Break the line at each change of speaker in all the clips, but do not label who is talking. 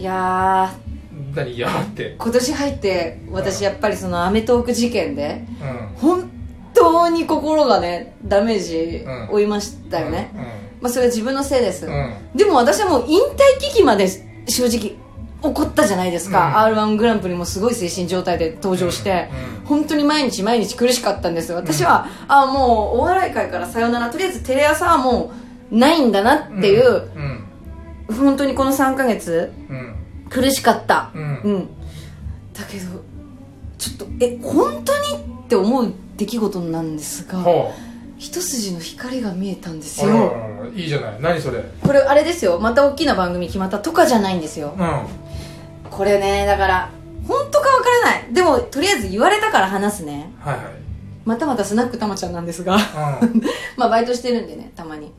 いや
何いやーって。
ー今年入って私やっぱりその『アメトーーク』事件で
うん。
本当に心がねダメージ
うん。
負いましたよね、
うん。
まあそれは自分のせいです、
うん。
でも私はもう引退危機まで正直怒ったじゃないですか、
うん。
r 1グランプリもすごい精神状態で登場して、
うん。
本当に毎日毎日苦しかったんです。私は、あもうお笑い界からさよなら。とりあえずテレ朝はもうないんだなっていう、
うん
本当にこの3ヶ月
うん
苦しかった。
うん。
うん。だけどちょっとえ本当にって思う出来事なんですが
ほ
一筋の光が見えたんですよ。
いいじゃない。何それ？
これあれですよ。また大きな番組決まったとかじゃないんですよ。
うん。
これねだから本当かわからない。でもとりあえず言われたから話すね。
はいはい。
またまたスナックたまちゃんなんですが。
うん。
まあバイトしてるんでねたまに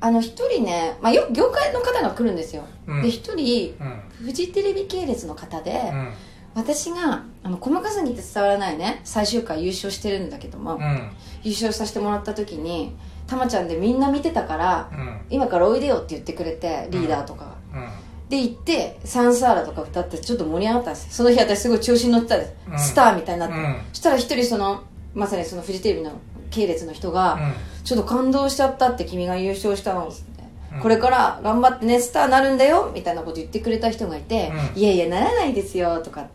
あの一人ね、まあ、よ業界の方が来るんですよ、
うん。
で一人
うん。
フジテレビ系列の方で、
うん。
私があの細かすぎて伝わらないね最終回優勝してるんだけども、
うん。
優勝させてもらった時にたまちゃんでみんな見てたから
うん。
今からおいでよって言ってくれてリーダーとかで行ってサンサーラとか歌ってちょっと盛り上がったんですよ。その日私すごい調子に乗ってたんです、
うん。
スターみたいになって、
うん。
そしたら一人そのまさにそのフジテレビの系列の人が、
うん
ちょっと感動しちゃったって君が優勝したの
うん。
これから頑張ってねスターになるんだよみたいなこと言ってくれた人がいて、
うん。
いやいやならないですよとか。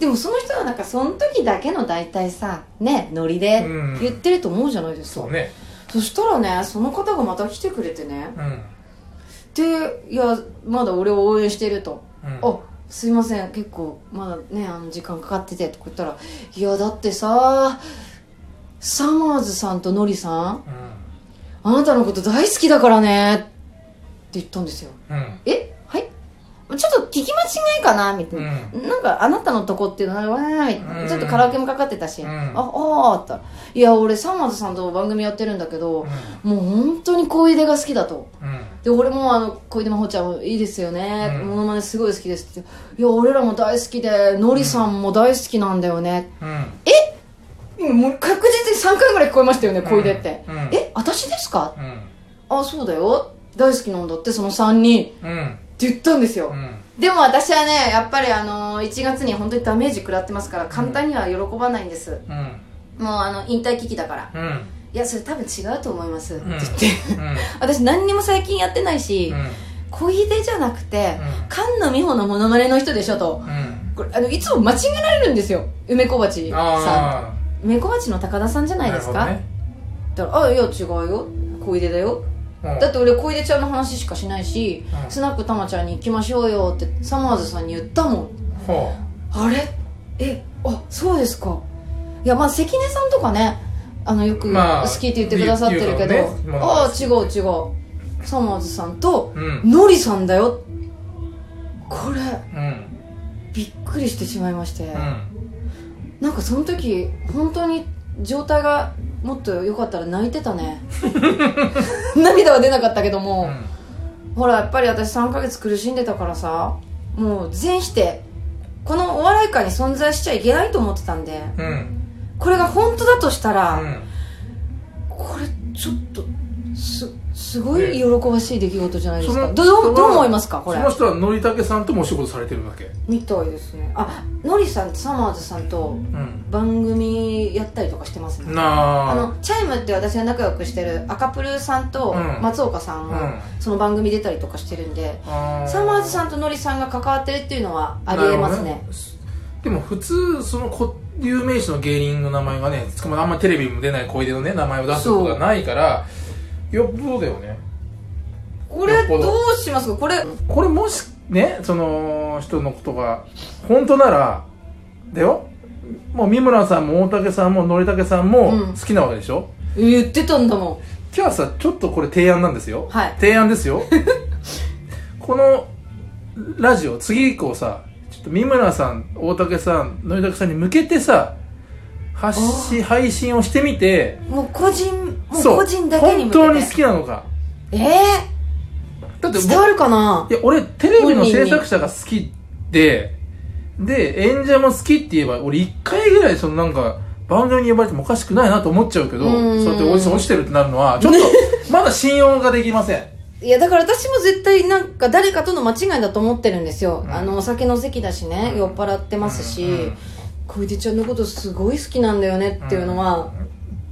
でもその人はなんかその時だけの大体さねノリで
うん。
言ってると思うじゃないですか、
そうね。
そしたらねその方がまた来てくれてね。
うん。
でいやまだ俺を応援してると、
うん。
あすいません結構まだねあの時間かかっててとか言ったらいやだってさサマーズさんとノリさん
うん
あなたのこと大好きだからね。って言ったんですよ。
うん。
え？はい？ちょっと聞き間違いかな？みたいな、
う
なんかあなたのとこっていうのはわーい。ちょっとカラオケもかかってたし、
うん。
ああーった。らいや俺サマーズさんと番組やってるんだけど、もう本当に小出が好きだと。
うん。
で俺もあの小出真帆ちゃんもいいですよね、
うん。
モノマネすごい好きですって。いや俺らも大好きでのりさんも大好きなんだよね、
うん
今もう確実に3回ぐらい聞こえましたよね小出って、
うん。
え私ですか？
うん。
あそうだよ。大好きなんだってその3人。って
うん
言ったんですよ、
うん。
でも私はねやっぱりあの1月に本当にダメージ食らってますから簡単には喜ばないんです、
うん。
もうあの引退危機だから。
うん。
いやそれ多分違うと思います。って
うん
言って、
うん。
私何にも最近やってないし、小出じゃなくて、
うん。
菅野美穂のモノマネの人でしょと。
うん。
これあのいつも間違えられるんですよ。梅小鉢さん
あ
梅小鉢の高田さんじゃ
あ
ないですか、
なる
だからあいや違うよ。小出だよ。だって俺小出ちゃんの話しかしないし、
うん。
スナックたまちゃんに行きましょうよってサマーズさんに言ったもん。
ほ
あれ？えあそうですか。いやまあ関根さんとかねあのよく
まあ
好きって言ってくださってるけど、
言う言うからね。まあ
ああ違う違う。サマーズさんと
ううん。
ノリさんだよ。これ
うん。
びっくりしてしまいまして、
うん
なんかその時本当に状態がもっと良かったら泣いてたね。涙は出なかったけども、ほらやっぱり私3ヶ月苦しんでたからさもう全否定。このお笑い界に存在しちゃいけないと思ってたんで
うんうん。
これが本当だとしたら、
うん。
これちょっとすすごい喜ばしい出来事じゃないですか、
その
どう
人は
どう思いますか？これ。
その人はのりたけさんともお仕事されてるわけ。
みたいですね。あノリさんサマーズさんと
うん。
番組やったりとかしてますね。
なあ。
あのチャイムって私が仲良くしてる赤プルさんと
うん。
松岡さんも
うん。
その番組出たりとかしてるんで、
あ
サマーズさんとノリさんが関わってるっていうのはありえますね。
なるほどでも普通その固有名詞の芸人の名前がねあんまりテレビにも出ない小出のね名前を出すことがないからよっぽどだよね。
これ
ど。
どうしますか？これ。
これもしねその人のことが本当ならだよ。もう三村さんも大竹さんものりたけさんも
うん。
好きなわけでしょ、
言ってたんだも
じゃあさちょっとこれ提案なんですよ。
はい。
提案ですよ。このラジオ次以降さ。ちょっと三村さん大竹さんのりたけさんに向けてさ発信配信をしてみて。
んもう個人もう。
そう
個人だけに向けて。
本当に好きなのか。
え
だって
ー、伝わるかな？い
や俺テレビの制作者が好きでで演者も好きって言えば俺一回ぐらいそのなんか番組に呼ばれてもおかしくないなと思っちゃうけど
うん。
そうやってオーディション落ちてるってなるのはちょっと まだ信用ができません。
いやだから私も絶対なんか誰かとの間違いだと思ってるんですよ、
うん。
あのお酒の席だしね、
うん。
酔っ払ってますし、
うん。うん。
小出ちゃんのことすごい好きなんだよねっていうのは、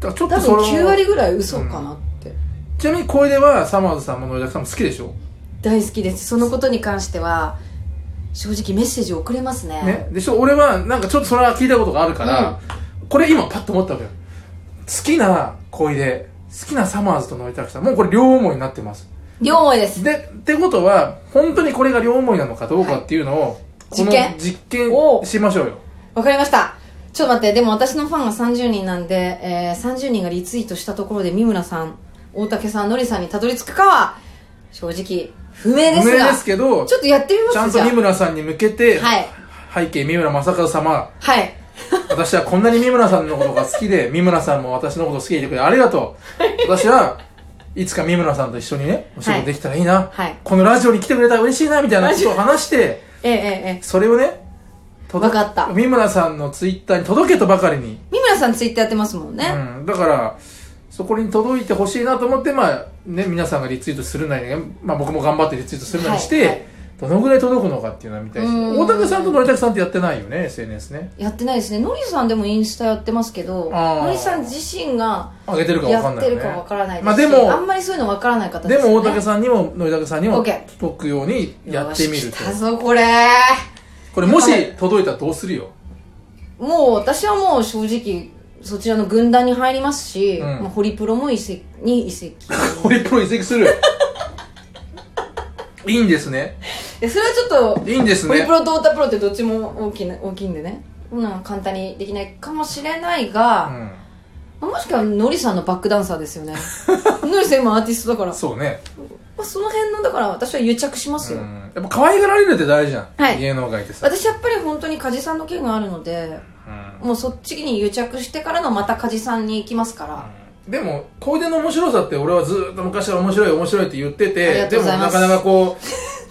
だからちょっ
多分
とその
9割ぐらい嘘かなって、
ちなみに小出はサマーズさんも野田さんも好きでしょ？
大好きです。そのことに関しては正直メッセージ送れますね。
ね。でしょ俺はなんかちょっとそれは聞いたことがあるから、これ今パッと思ったわけよ。好きな小出好きなサマーズと野田さんもうこれ両思いになってます。
両思いです。
でってことは本当にこれが両思いなのかどうかっていうのを、この
実験
実
お
験しましょうよ。
わかりましたちょっと待ってでも私のファンが30人なんで、えー、30人がリツイートしたところで三村さん大竹さんのりさんにたどり着くかは正直不明ですが。
無名ですけど
ちょっとやってみます
ちゃんと三村さんに向けて、
はい。
背景三村正和様
はい。
私はこんなに三村さんのことが好きで三村さんも私のこと好きでいてくれてありがとう。私はいつか三村さんと一緒にねお仕事できたらいいな、
はい。
このラジオに来てくれたら嬉しいなみたいなことを話して
えええええ。
それをね届
わかった。
三村さんのツイッターに届けとばかりに、
三村さんツイッターやってますもんね、
うん、だからそこに届いてほしいなと思ってまあね皆さんがリツイートするなり、まあ、僕も頑張ってリツイートするなりして、
はいはい。
どのぐらい届くのかっていうのは見たいし
うん。
大竹さんとのりたけさんってやってないよね SNS ね。
やってないですね。のりさんでもインスタやってますけどのりさん自身が
上げてるか分か
や
んないよね。
ってるかわからないで
まあでも
あんまりそういうのわからない方
で
ですよね
も大竹さんにものりたけさんにも届くようにやってみると。
来たぞこれ
これもし
はい
届いたらどうするよ？
もう私はもう正直そちらの軍団に入りますし、
うん。
まあ、ホリプロも移籍に移籍。
ホリプロ移籍する？いいんですね。
でそれはちょっと
いいんですね。
ホリプロと太田プロってどっちも大きな大きいんでね。こんなの簡単にできないかもしれないが、
うん。
まあもしくはノリさんのバックダンサーですよね。ノリさん今アーティストだから、
そうね
まあ、その辺のだから私は癒着しますよ、
うん。やっぱ可愛がられるって大事じゃん、
はい。
芸能界ってさ、
私やっぱり本当に梶さんの件があるので
うん。
もうそっちに癒着してからのまた梶さんに行きますから、
でも小出の面白さって俺はずっと昔から面白い面白いって言って
あり
て
がとうございます。
でもなかなかこ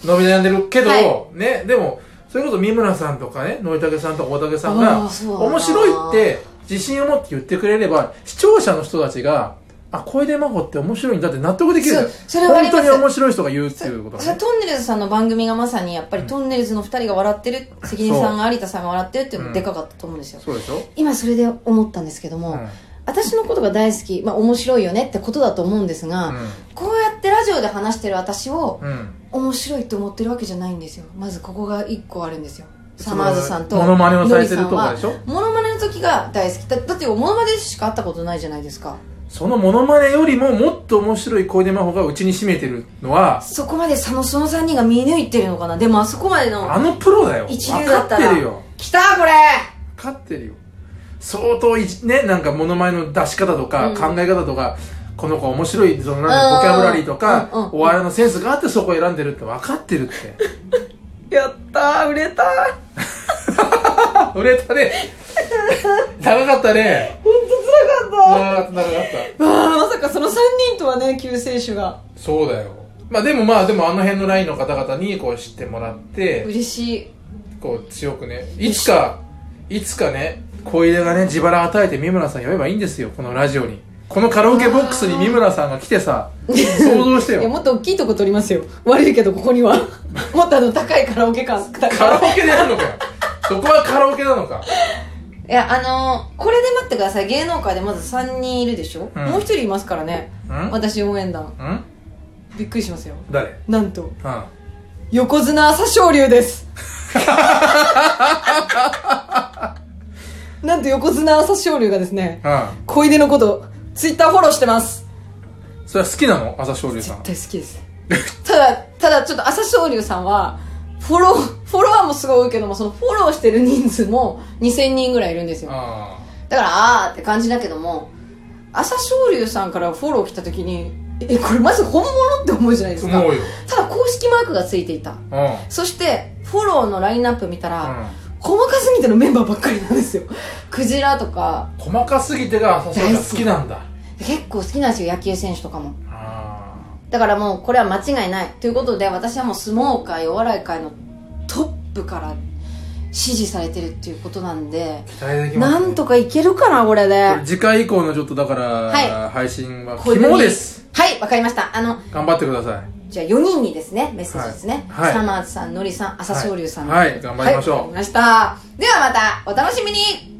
う伸び悩んでるけど、
は
ねでもそれこそ三村さんとかね野竹さんとか大竹さんが
あーそう。だな
面白いって自信を持って言ってくれれば視聴者の人たちがあ小出真帆って面白いんだって納得できる。
それは
本当に面白い人が言うっていうことね。
トンネルズさんの番組がまさにやっぱりトンネルズの2人が笑ってる。関根さんが有田さんが笑ってるっていうのがでかかったと思うんですよ、
そうでしょ、
今それで思ったんですけども、
うん。
私のことが大好き、まあ、面白いよねってことだと思うんですが、こうやってラジオで話してる私を
うん。うん
面白いって思ってるわけじゃないんですよ。まずここが1個あるんですよ。サマーズさんと
モノマネをされてるとかでしょ？
モノマネの時が大好き。だだってモノマネしか会ったことないじゃないですか
そのモノマネよりももっと面白い小出真帆がうちに占めてるのは
そこまでそのその3人が見抜いてるのかな？でもあそこまでの
あのプロだよ。
一流だったら。
分かってるよ。
来たこれ。
分かってるよ。相当ねなんかモノマネの出し方とか、
うん。
考え方とかこの子面白いそのなんかボキャブラリーとか、
うんうん。
お笑いのセンスがあってそこを選んでるって分かってるって。
やったー売れた
売れたね。長かったね。
本当かっ
た長かった。
たわあまさかその3人とはね救世主が。
そうだよ。まあでもまあでもあの辺のラインの方々にこう知ってもらって。
嬉しい。
こう強くね。いつかいつかね小出がね自腹与えて三村さん呼べばいいんですよ。このラジオに。このカラオケボックスに三村さんが来てさ想像して
いや
よ
もっと大きいとこ取りますよ。悪いけどここには。もっとあの高いカラオケ館。
カラオケでやるのか。よそこはカラオケなのか
いやあのーこれで待ってください。芸能界でまず3人いるでしょ、
うん。
もう1人いますからね。
ん？
私応援団。
ん？
びっくりしますよ。
誰？
なんと。
うん。
横綱朝青龍です。なんと横綱朝青龍がですね
うん。
小出のことツイッターフォローしてます。
それは好きなの？朝青龍さん。
絶対好きです。ただただちょっと朝青龍さんはフォローフォロワーもすごい多いけどもそのフォローしてる人数も2000人ぐらいいるんですよ。
あ
だからあーって感じだけども朝青龍さんからフォロー来た時にえこれまず本物って思うじゃないですか。ただ公式マークがついていた。
うん。
そしてフォローのラインナップ見たら、
うん。
細かすぎてのメンバーばっかりなんですよ。クジラとか。
細かすぎてが朝青龍が好きなんだ。
結構好きなんですよ野球選手とかも。
あ
だからもうこれは間違いない。ということで私はもう相撲界お笑い界のトップから支持されてるっていうことなんで
ー期待できますね。
なんとかいけるかなこれで。
次回以降のちょっとだから、
は
配信は肝です。
はいわかりました。あの
頑張ってください。
じゃあ4人にですねメッセージですね、
はい。はい。
サマーズさんのりさん朝青龍さん。
はい。はい頑張りましょう。
はいました。ではまたお楽しみに